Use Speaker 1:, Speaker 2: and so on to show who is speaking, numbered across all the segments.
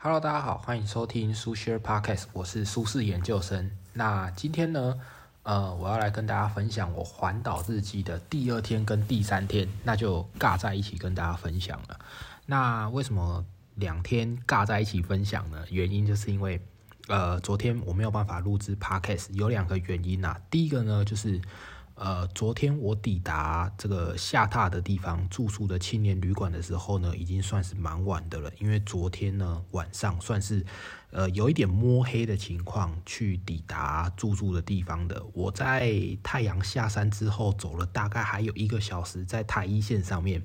Speaker 1: Hello，大家好，欢迎收听苏 Sir Podcast，我是苏轼研究生。那今天呢，呃，我要来跟大家分享我环岛日记的第二天跟第三天，那就尬在一起跟大家分享了。那为什么两天尬在一起分享呢？原因就是因为，呃，昨天我没有办法录制 Podcast，有两个原因呐。第一个呢，就是呃，昨天我抵达这个下榻的地方住宿的青年旅馆的时候呢，已经算是蛮晚的了。因为昨天呢晚上算是呃有一点摸黑的情况去抵达住宿的地方的。我在太阳下山之后走了大概还有一个小时，在台一线上面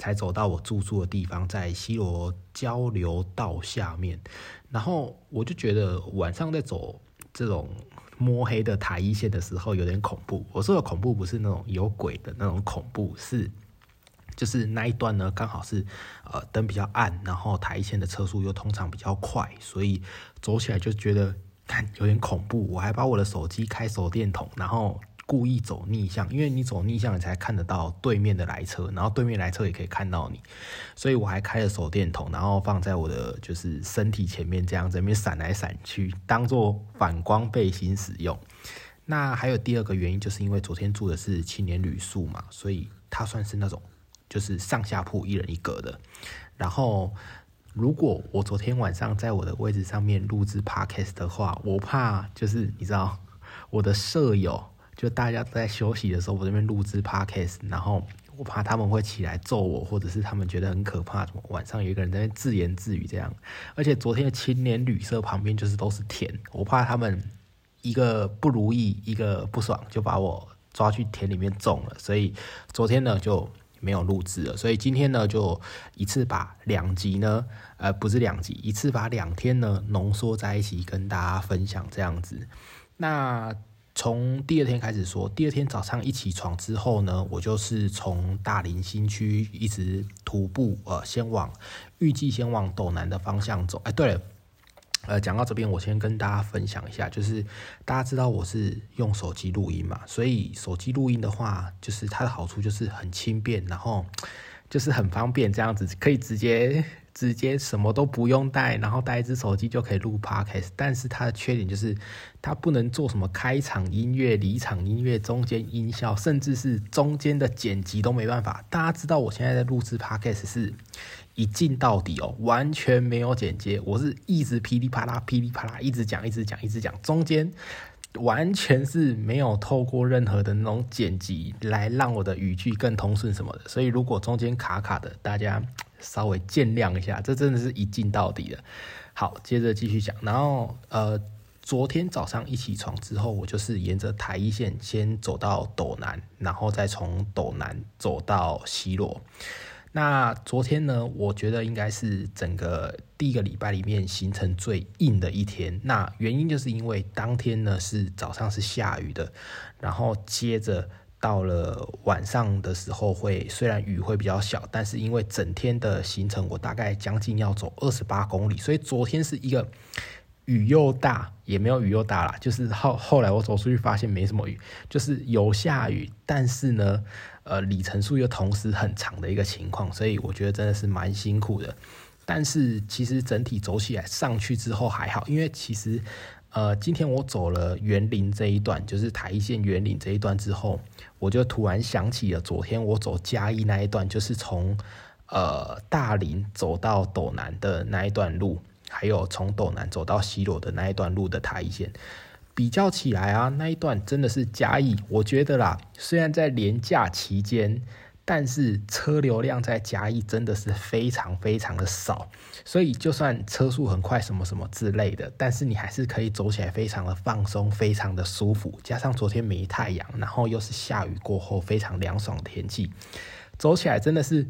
Speaker 1: 才走到我住宿的地方，在西罗交流道下面。然后我就觉得晚上在走这种。摸黑的台一线的时候有点恐怖。我说的恐怖不是那种有鬼的那种恐怖，是就是那一段呢刚好是呃灯比较暗，然后台一线的车速又通常比较快，所以走起来就觉得看有点恐怖。我还把我的手机开手电筒，然后。故意走逆向，因为你走逆向，你才看得到对面的来车，然后对面来车也可以看到你，所以我还开了手电筒，然后放在我的就是身体前面，这样子，那边闪来闪去，当做反光背心使用。那还有第二个原因，就是因为昨天住的是青年旅宿嘛，所以它算是那种就是上下铺一人一格的。然后如果我昨天晚上在我的位置上面录制 podcast 的话，我怕就是你知道 我的舍友。就大家都在休息的时候，我这边录制 podcast，然后我怕他们会起来揍我，或者是他们觉得很可怕，晚上有一个人在那自言自语这样。而且昨天的青年旅社旁边就是都是田，我怕他们一个不如意，一个不爽，就把我抓去田里面种了。所以昨天呢就没有录制了。所以今天呢就一次把两集呢，呃，不是两集，一次把两天呢浓缩在一起跟大家分享这样子。那。从第二天开始说，第二天早上一起床之后呢，我就是从大林新区一直徒步，呃，先往预计先往斗南的方向走。哎，对了，呃，讲到这边，我先跟大家分享一下，就是大家知道我是用手机录音嘛，所以手机录音的话，就是它的好处就是很轻便，然后就是很方便，这样子可以直接。直接什么都不用带，然后带一只手机就可以录 podcast。但是它的缺点就是，它不能做什么开场音乐、离场音乐、中间音效，甚至是中间的剪辑都没办法。大家知道我现在在录制 podcast 是一镜到底哦，完全没有剪接，我是一直噼里啪啦、噼里啪啦一直讲、一直讲、一直讲，中间完全是没有透过任何的那种剪辑来让我的语句更通顺什么的。所以如果中间卡卡的，大家。稍微见谅一下，这真的是一镜到底的。好，接着继续讲。然后，呃，昨天早上一起床之后，我就是沿着台一线先走到斗南，然后再从斗南走到西罗。那昨天呢，我觉得应该是整个第一个礼拜里面行程最硬的一天。那原因就是因为当天呢是早上是下雨的，然后接着。到了晚上的时候，会虽然雨会比较小，但是因为整天的行程，我大概将近要走二十八公里，所以昨天是一个雨又大，也没有雨又大啦，就是后后来我走出去发现没什么雨，就是有下雨，但是呢，呃，里程数又同时很长的一个情况，所以我觉得真的是蛮辛苦的。但是其实整体走起来上去之后还好，因为其实。呃，今天我走了园林这一段，就是台一线园林这一段之后，我就突然想起了昨天我走嘉义那一段，就是从呃大林走到斗南的那一段路，还有从斗南走到西罗的那一段路的台一线，比较起来啊，那一段真的是嘉义，我觉得啦，虽然在连假期间。但是车流量在嘉义真的是非常非常的少，所以就算车速很快什么什么之类的，但是你还是可以走起来非常的放松，非常的舒服。加上昨天没太阳，然后又是下雨过后非常凉爽的天气，走起来真的是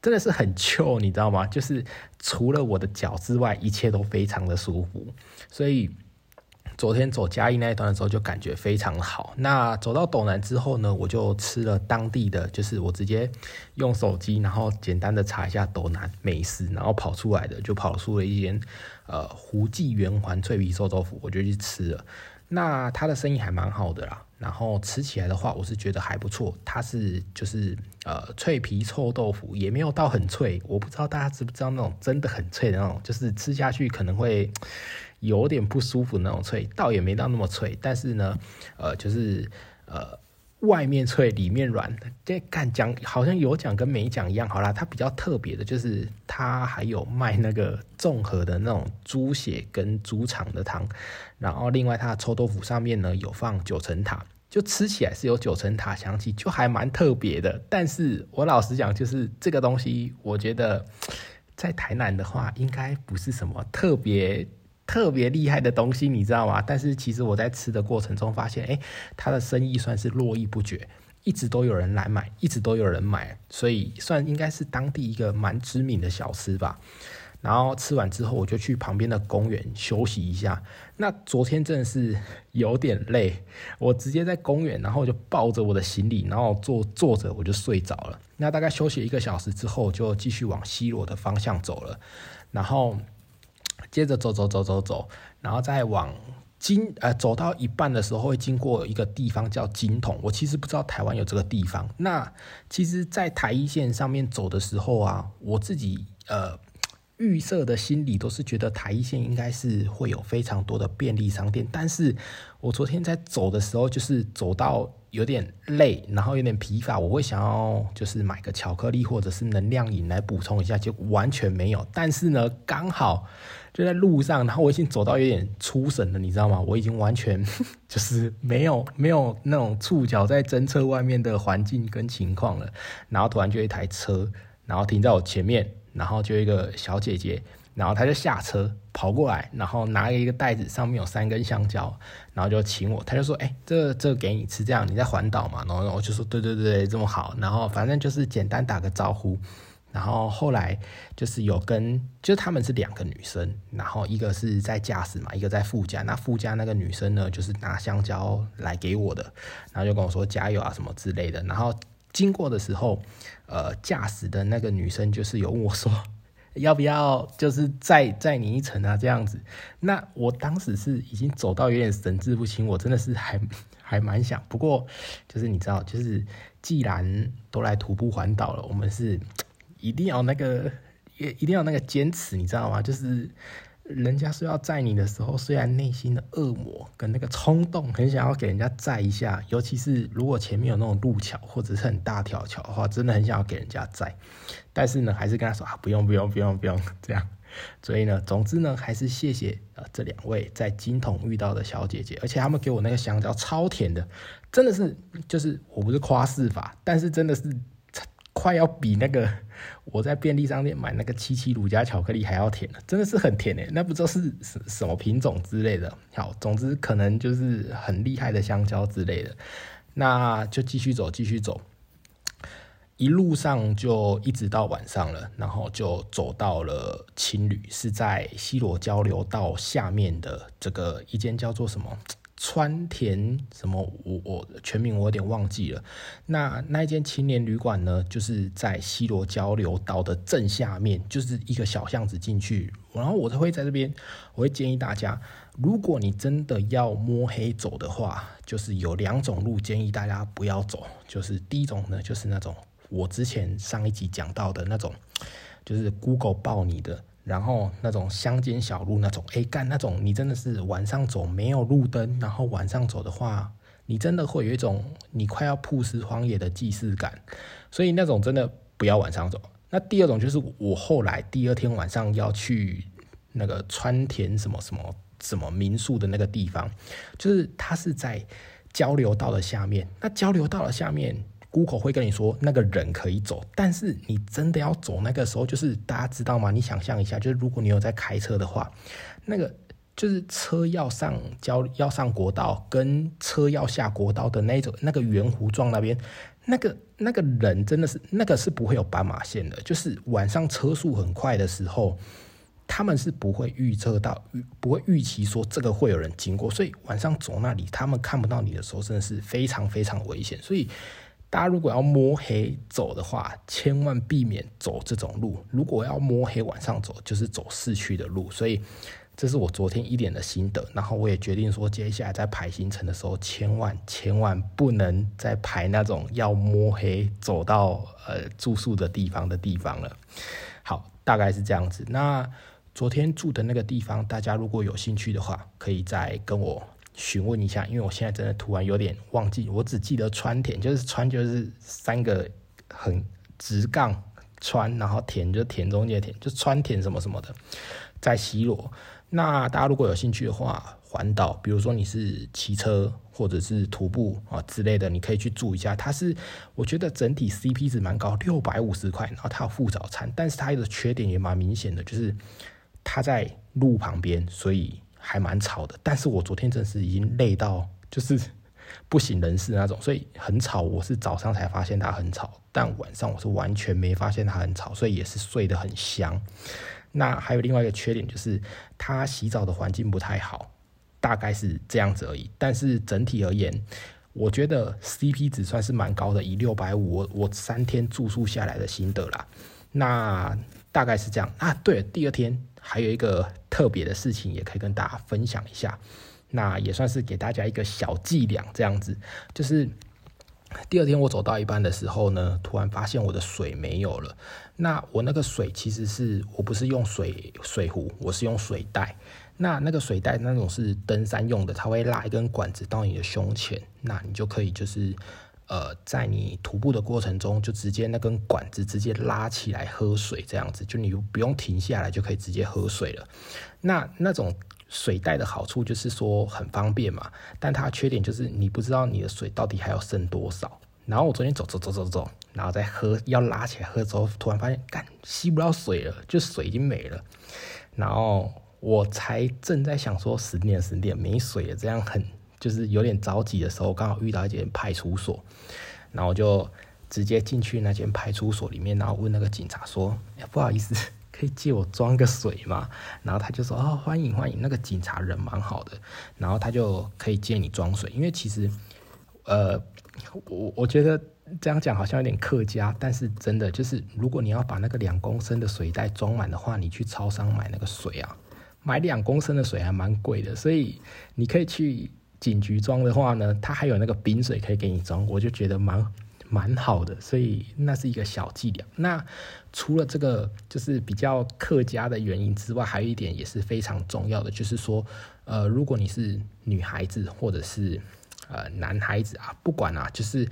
Speaker 1: 真的是很 Q，你知道吗？就是除了我的脚之外，一切都非常的舒服，所以。昨天走嘉义那一段的时候，就感觉非常好。那走到斗南之后呢，我就吃了当地的，就是我直接用手机，然后简单的查一下斗南美食，然后跑出来的就跑出了一间呃胡记圆环脆皮臭豆腐，我就去吃了。那他的生意还蛮好的啦。然后吃起来的话，我是觉得还不错。它是就是呃脆皮臭豆腐，也没有到很脆。我不知道大家知不知道那种真的很脆的那种，就是吃下去可能会有点不舒服那种脆，倒也没到那么脆。但是呢，呃，就是呃外面脆里面软，这敢讲好像有讲跟没讲一样。好啦，它比较特别的就是它还有卖那个综合的那种猪血跟猪肠的汤。然后，另外它的臭豆腐上面呢有放九层塔，就吃起来是有九层塔香气，就还蛮特别的。但是我老实讲，就是这个东西，我觉得在台南的话，应该不是什么特别特别厉害的东西，你知道吗？但是其实我在吃的过程中发现，哎，它的生意算是络绎不绝，一直都有人来买，一直都有人买，所以算应该是当地一个蛮知名的小吃吧。然后吃完之后，我就去旁边的公园休息一下。那昨天真的是有点累，我直接在公园，然后就抱着我的行李，然后坐坐着我就睡着了。那大概休息一个小时之后，就继续往西罗的方向走了。然后接着走走走走走，然后再往金呃走到一半的时候，会经过一个地方叫金桶。我其实不知道台湾有这个地方。那其实，在台一线上面走的时候啊，我自己呃。预设的心理都是觉得台一线应该是会有非常多的便利商店，但是我昨天在走的时候，就是走到有点累，然后有点疲乏，我会想要就是买个巧克力或者是能量饮来补充一下，就完全没有。但是呢，刚好就在路上，然后我已经走到有点出神了，你知道吗？我已经完全 就是没有没有那种触角在侦测外面的环境跟情况了，然后突然就一台车，然后停在我前面。然后就一个小姐姐，然后她就下车跑过来，然后拿了一个袋子，上面有三根香蕉，然后就请我，她就说：“哎，这这给你吃，这样你在环岛嘛？”然后我就说：“对对对，这么好。”然后反正就是简单打个招呼，然后后来就是有跟，就是他们是两个女生，然后一个是在驾驶嘛，一个在副驾。那副驾那个女生呢，就是拿香蕉来给我的，然后就跟我说加油啊什么之类的，然后。经过的时候，呃，驾驶的那个女生就是有问我说，要不要就是载载你一程啊？这样子。那我当时是已经走到有点神志不清，我真的是还 还蛮想。不过就是你知道，就是既然都来徒步环岛了，我们是一定要那个也一定要那个坚持，你知道吗？就是。人家说要载你的时候，虽然内心的恶魔跟那个冲动很想要给人家载一下，尤其是如果前面有那种路桥或者是很大条桥的话，真的很想要给人家载。但是呢，还是跟他说啊，不用不用不用不用 这样。所以呢，总之呢，还是谢谢呃这两位在金桶遇到的小姐姐，而且他们给我那个香蕉超甜的，真的是就是我不是夸饰法，但是真的是。快要比那个我在便利商店买那个七七乳加巧克力还要甜了，真的是很甜诶，那不知道是什什么品种之类的。好，总之可能就是很厉害的香蕉之类的。那就继续走，继续走，一路上就一直到晚上了，然后就走到了青旅，是在西罗交流道下面的这个一间叫做什么？川田什么？我我全名我有点忘记了。那那一间青年旅馆呢？就是在西罗交流道的正下面，就是一个小巷子进去。然后我都会在这边，我会建议大家，如果你真的要摸黑走的话，就是有两种路建议大家不要走。就是第一种呢，就是那种我之前上一集讲到的那种，就是 Google 报你的。然后那种乡间小路那种，哎干那种，你真的是晚上走没有路灯，然后晚上走的话，你真的会有一种你快要曝尸荒野的既视感，所以那种真的不要晚上走。那第二种就是我后来第二天晚上要去那个川田什么什么什么民宿的那个地方，就是它是在交流道的下面，那交流道的下面。Google 会跟你说那个人可以走，但是你真的要走那个时候，就是大家知道吗？你想象一下，就是如果你有在开车的话，那个就是车要上交要上国道，跟车要下国道的那种那个圆弧状那边，那个那个人真的是那个是不会有斑马线的，就是晚上车速很快的时候，他们是不会预测到不会预期说这个会有人经过，所以晚上走那里，他们看不到你的时候，真的是非常非常危险，所以。大家如果要摸黑走的话，千万避免走这种路。如果要摸黑晚上走，就是走市区的路。所以这是我昨天一点的心得，然后我也决定说，接下来在排行程的时候，千万千万不能再排那种要摸黑走到呃住宿的地方的地方了。好，大概是这样子。那昨天住的那个地方，大家如果有兴趣的话，可以再跟我询问一下，因为我现在真的突然有点忘记，我只记得川田，就是川就是三个很直杠川，然后田就田中间田，就川田什么什么的，在西罗。那大家如果有兴趣的话，环岛，比如说你是骑车或者是徒步啊之类的，你可以去住一下。它是我觉得整体 CP 值蛮高，六百五十块，然后它有附早餐，但是它的缺点也蛮明显的，就是它在路旁边，所以还蛮吵的。但是我昨天真是已经累到就是 不省人事那种，所以很吵。我是早上才发现它很吵，但晚上我是完全没发现它很吵，所以也是睡得很香。那还有另外一个缺点就是，它洗澡的环境不太好，大概是这样子而已。但是整体而言，我觉得 CP 值算是蛮高的，以六百五，我我三天住宿下来的心得啦。那大概是这样啊。对，第二天还有一个特别的事情，也可以跟大家分享一下。那也算是给大家一个小伎俩，这样子就是。第二天我走到一半的时候呢，突然发现我的水没有了。那我那个水其实是我不是用水水壶，我是用水袋。那那个水袋那种是登山用的，它会拉一根管子到你的胸前，那你就可以就是呃在你徒步的过程中，就直接那根管子直接拉起来喝水，这样子就你不用停下来就可以直接喝水了。那那种。水袋的好处就是说很方便嘛，但它缺点就是你不知道你的水到底还要剩多少。然后我昨天走走走走走，然后再喝，要拉起来喝之后，突然发现干吸不到水了，就水已经没了。然后我才正在想说十点十点没水了，这样很就是有点着急的时候，刚好遇到一间派出所，然后我就直接进去那间派出所里面，然后问那个警察说：“不好意思。”可以借我装个水吗？然后他就说：“哦，欢迎欢迎。”那个警察人蛮好的，然后他就可以借你装水。因为其实，呃，我我觉得这样讲好像有点客家，但是真的就是，如果你要把那个两公升的水袋装满的话，你去超商买那个水啊，买两公升的水还蛮贵的。所以你可以去警局装的话呢，他还有那个冰水可以给你装，我就觉得蛮。蛮好的，所以那是一个小伎俩。那除了这个就是比较客家的原因之外，还有一点也是非常重要的，就是说，呃，如果你是女孩子或者是呃男孩子啊，不管啊，就是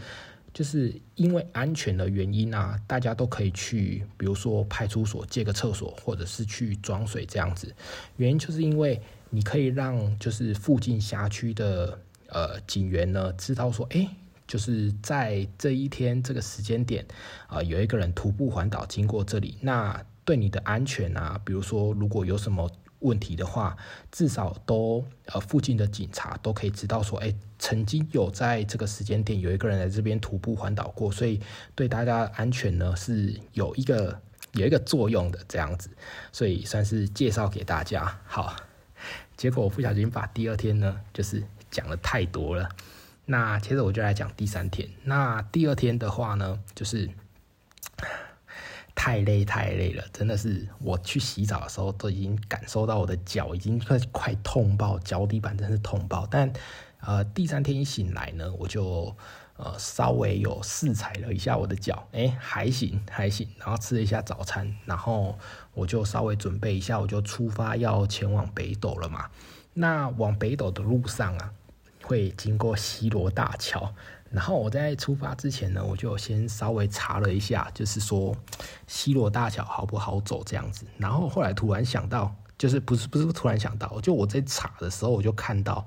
Speaker 1: 就是因为安全的原因啊，大家都可以去，比如说派出所借个厕所，或者是去装水这样子。原因就是因为你可以让就是附近辖区的呃警员呢知道说，哎。就是在这一天这个时间点，啊，有一个人徒步环岛经过这里，那对你的安全啊，比如说如果有什么问题的话，至少都呃附近的警察都可以知道说，哎，曾经有在这个时间点有一个人在这边徒步环岛过，所以对大家安全呢是有一个有一个作用的这样子，所以算是介绍给大家。好，结果我不小心把第二天呢，就是讲的太多了。那接着我就来讲第三天。那第二天的话呢，就是太累太累了，真的是我去洗澡的时候都已经感受到我的脚已经快快痛爆，脚底板真是痛爆。但呃，第三天一醒来呢，我就呃稍微有试踩了一下我的脚，哎，还行还行。然后吃了一下早餐，然后我就稍微准备一下，我就出发要前往北斗了嘛。那往北斗的路上啊。会经过西罗大桥，然后我在出发之前呢，我就先稍微查了一下，就是说西罗大桥好不好走这样子。然后后来突然想到，就是不是不是突然想到，就我在查的时候，我就看到，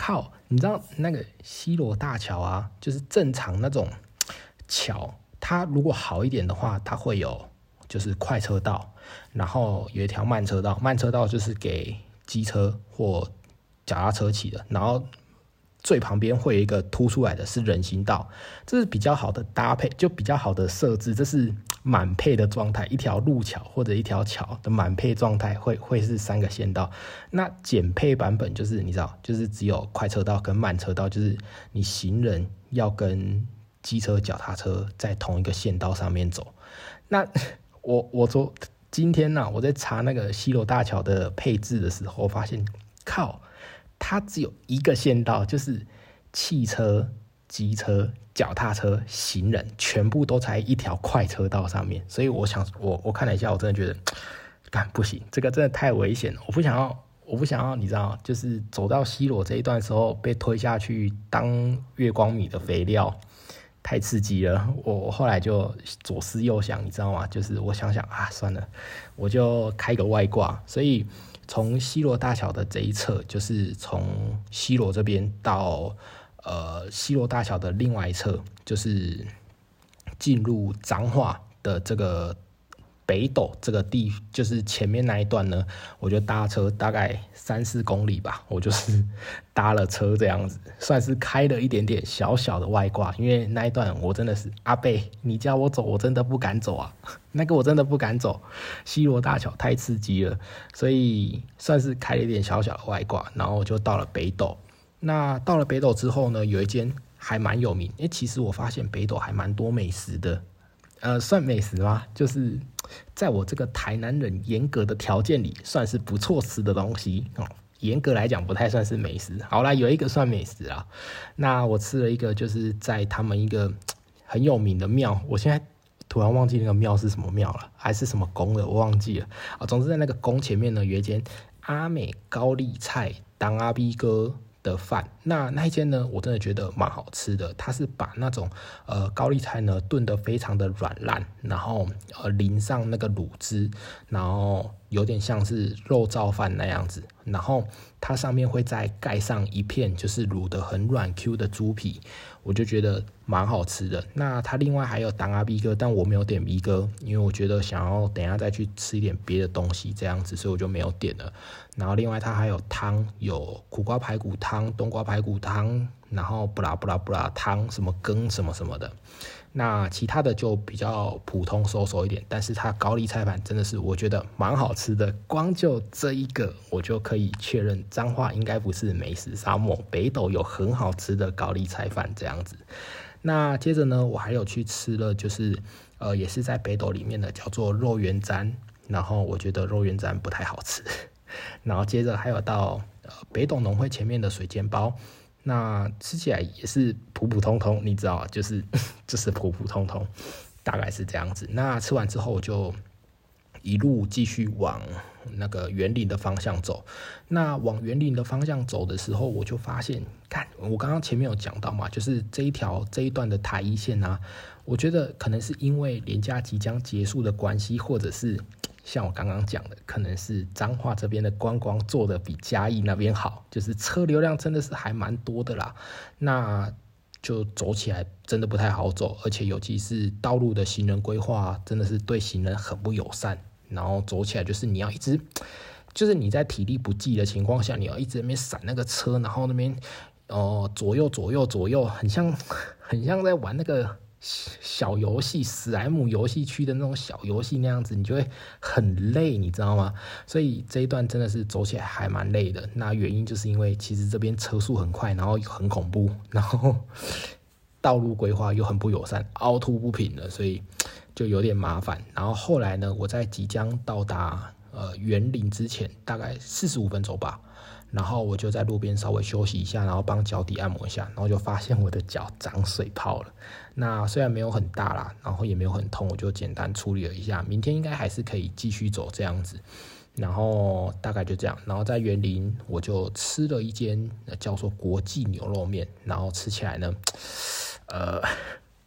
Speaker 1: 靠，你知道那个西罗大桥啊，就是正常那种桥，它如果好一点的话，它会有就是快车道，然后有一条慢车道，慢车道就是给机车或脚踏车骑的，然后。最旁边会有一个凸出来的是人行道，这是比较好的搭配，就比较好的设置，这是满配的状态。一条路桥或者一条桥的满配状态会会是三个线道。那减配版本就是你知道，就是只有快车道跟慢车道，就是你行人要跟机车、脚踏车在同一个线道上面走。那 我我昨。今天呢，我在查那个西罗大桥的配置的时候，发现靠，它只有一个线道，就是汽车、机车、脚踏车、行人全部都在一条快车道上面。所以我想，我我看了一下，我真的觉得，干不行，这个真的太危险了，我不想要。我不想要，你知道，就是走到西罗这一段时候被推下去当月光米的肥料，太刺激了。我后来就左思右想，你知道吗？就是我想想啊，算了，我就开个外挂。所以从西罗大桥的这一侧，就是从西罗这边到呃西罗大桥的另外一侧，就是进入彰化的这个。北斗这个地就是前面那一段呢，我就搭车大概三四公里吧，我就是搭了车这样子，算是开了一点点小小的外挂。因为那一段我真的是阿贝，你叫我走，我真的不敢走啊，那个我真的不敢走，西罗大桥太刺激了，所以算是开了一点小小的外挂，然后我就到了北斗。那到了北斗之后呢，有一间还蛮有名，因为其实我发现北斗还蛮多美食的。呃，算美食吗？就是在我这个台南人严格的条件里，算是不错吃的东西哦。严格来讲，不太算是美食。好啦，有一个算美食啊。那我吃了一个，就是在他们一个很有名的庙，我现在突然忘记那个庙是什么庙了，还是什么宫的，我忘记了啊。总之在那个宫前面呢，有一间阿美高丽菜当阿 B 哥。的饭，那那一间呢？我真的觉得蛮好吃的。它是把那种呃高丽菜呢炖得非常的软烂，然后呃淋上那个卤汁，然后有点像是肉燥饭那样子。然后它上面会再盖上一片就是卤得很软 Q 的猪皮，我就觉得蛮好吃的。那它另外还有当阿 B 哥，但我没有点 B 哥，因为我觉得想要等下再去吃一点别的东西这样子，所以我就没有点了。然后另外它还有汤，有苦瓜排骨汤、冬瓜排骨汤，然后布拉布拉布拉汤，什么羹什么什么的。那其他的就比较普通、收收一点，但是它高丽菜饭真的是我觉得蛮好吃的。光就这一个，我就可以确认彰化应该不是美食沙漠，北斗有很好吃的高丽菜饭这样子。那接着呢，我还有去吃了，就是呃，也是在北斗里面的叫做肉圆簪，然后我觉得肉圆簪不太好吃。然后接着还有到呃北斗农会前面的水煎包。那吃起来也是普普通通，你知道，就是 就是普普通通，大概是这样子。那吃完之后就一路继续往那个园林的方向走。那往园林的方向走的时候，我就发现，看我刚刚前面有讲到嘛，就是这一条这一段的台一线啊，我觉得可能是因为廉价即将结束的关系，或者是。像我刚刚讲的，可能是彰化这边的观光做的比嘉义那边好，就是车流量真的是还蛮多的啦。那就走起来真的不太好走，而且尤其是道路的行人规划真的是对行人很不友善。然后走起来就是你要一直，就是你在体力不济的情况下，你要一直那边闪那个车，然后那边哦左右左右左右，很像 很像在玩那个。小游戏，史莱姆游戏区的那种小游戏那样子，你就会很累，你知道吗？所以这一段真的是走起来还蛮累的。那原因就是因为其实这边车速很快，然后很恐怖，然后道路规划又很不友善，凹凸不平的，所以就有点麻烦。然后后来呢，我在即将到达呃园林之前，大概四十五分钟吧。然后我就在路边稍微休息一下，然后帮脚底按摩一下，然后就发现我的脚长水泡了。那虽然没有很大啦，然后也没有很痛，我就简单处理了一下。明天应该还是可以继续走这样子。然后大概就这样。然后在园林，我就吃了一间叫做国际牛肉面，然后吃起来呢，呃，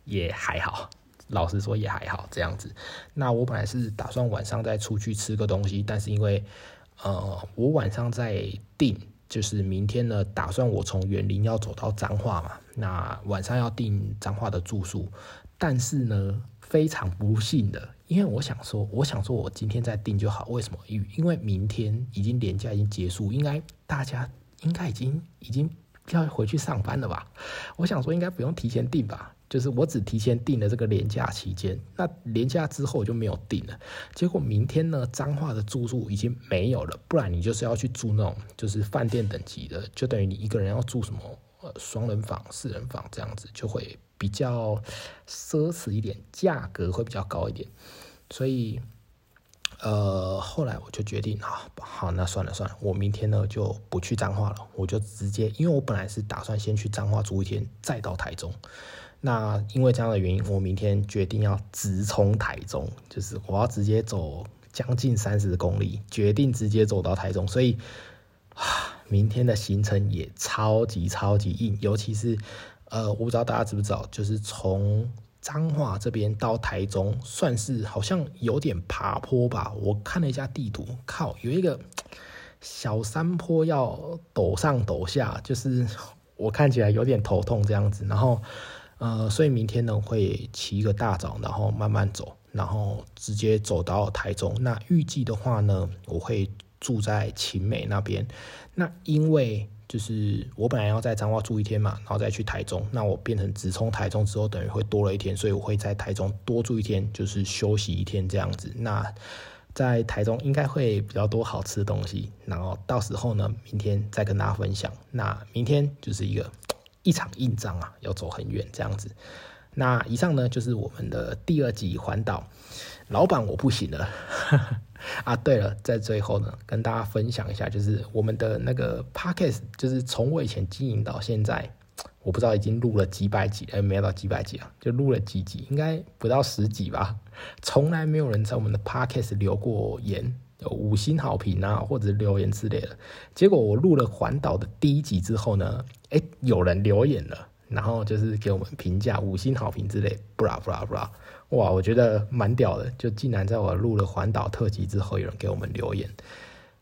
Speaker 1: 也还好。老实说也还好这样子。那我本来是打算晚上再出去吃个东西，但是因为呃，我晚上在订，就是明天呢，打算我从园林要走到彰化嘛，那晚上要订彰化的住宿，但是呢，非常不幸的，因为我想说，我想说我今天再订就好，为什么？因因为明天已经年假已经结束，应该大家应该已经已经要回去上班了吧？我想说应该不用提前订吧。就是我只提前订了这个年假期间，那年假之后就没有订了。结果明天呢，彰化的住宿已经没有了，不然你就是要去住那种就是饭店等级的，就等于你一个人要住什么呃双人房、四人房这样子，就会比较奢侈一点，价格会比较高一点。所以呃，后来我就决定啊，好，那算了算了，我明天呢就不去彰化了，我就直接，因为我本来是打算先去彰化住一天，再到台中。那因为这样的原因，我明天决定要直冲台中，就是我要直接走将近三十公里，决定直接走到台中，所以啊，明天的行程也超级超级硬，尤其是呃，我不知道大家知不知道，就是从彰化这边到台中，算是好像有点爬坡吧。我看了一下地图，靠，有一个小山坡要陡上陡下，就是 我看起来有点头痛这样子，然后。呃，所以明天呢会起一个大早，然后慢慢走，然后直接走到台中。那预计的话呢，我会住在晴美那边。那因为就是我本来要在彰化住一天嘛，然后再去台中，那我变成直冲台中之后，等于会多了一天，所以我会在台中多住一天，就是休息一天这样子。那在台中应该会比较多好吃的东西，然后到时候呢，明天再跟大家分享。那明天就是一个。一场硬仗啊，要走很远这样子。那以上呢，就是我们的第二集环岛。老板，我不行了 啊！对了，在最后呢，跟大家分享一下，就是我们的那个 podcast，就是从我以前经营到现在，我不知道已经录了几百集，哎，没有到几百集啊，就录了几集，应该不到十集吧。从来没有人在我们的 podcast 留过言。有五星好评啊，或者留言之类的。结果我录了环岛的第一集之后呢，哎，有人留言了，然后就是给我们评价五星好评之类，不啦不啦不啦，哇，我觉得蛮屌的，就竟然在我录了环岛特辑之后，有人给我们留言。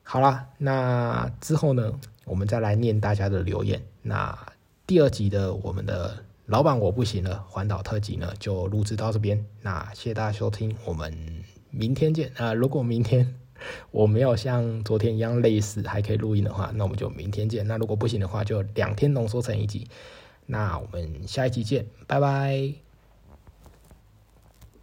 Speaker 1: 好啦，那之后呢，我们再来念大家的留言。那第二集的我们的老板我不行了，环岛特辑呢就录制到这边。那谢谢大家收听，我们明天见啊！如果明天。我没有像昨天一样累死，还可以录音的话，那我们就明天见。那如果不行的话，就两天浓缩成一集。那我们下一集见，拜拜。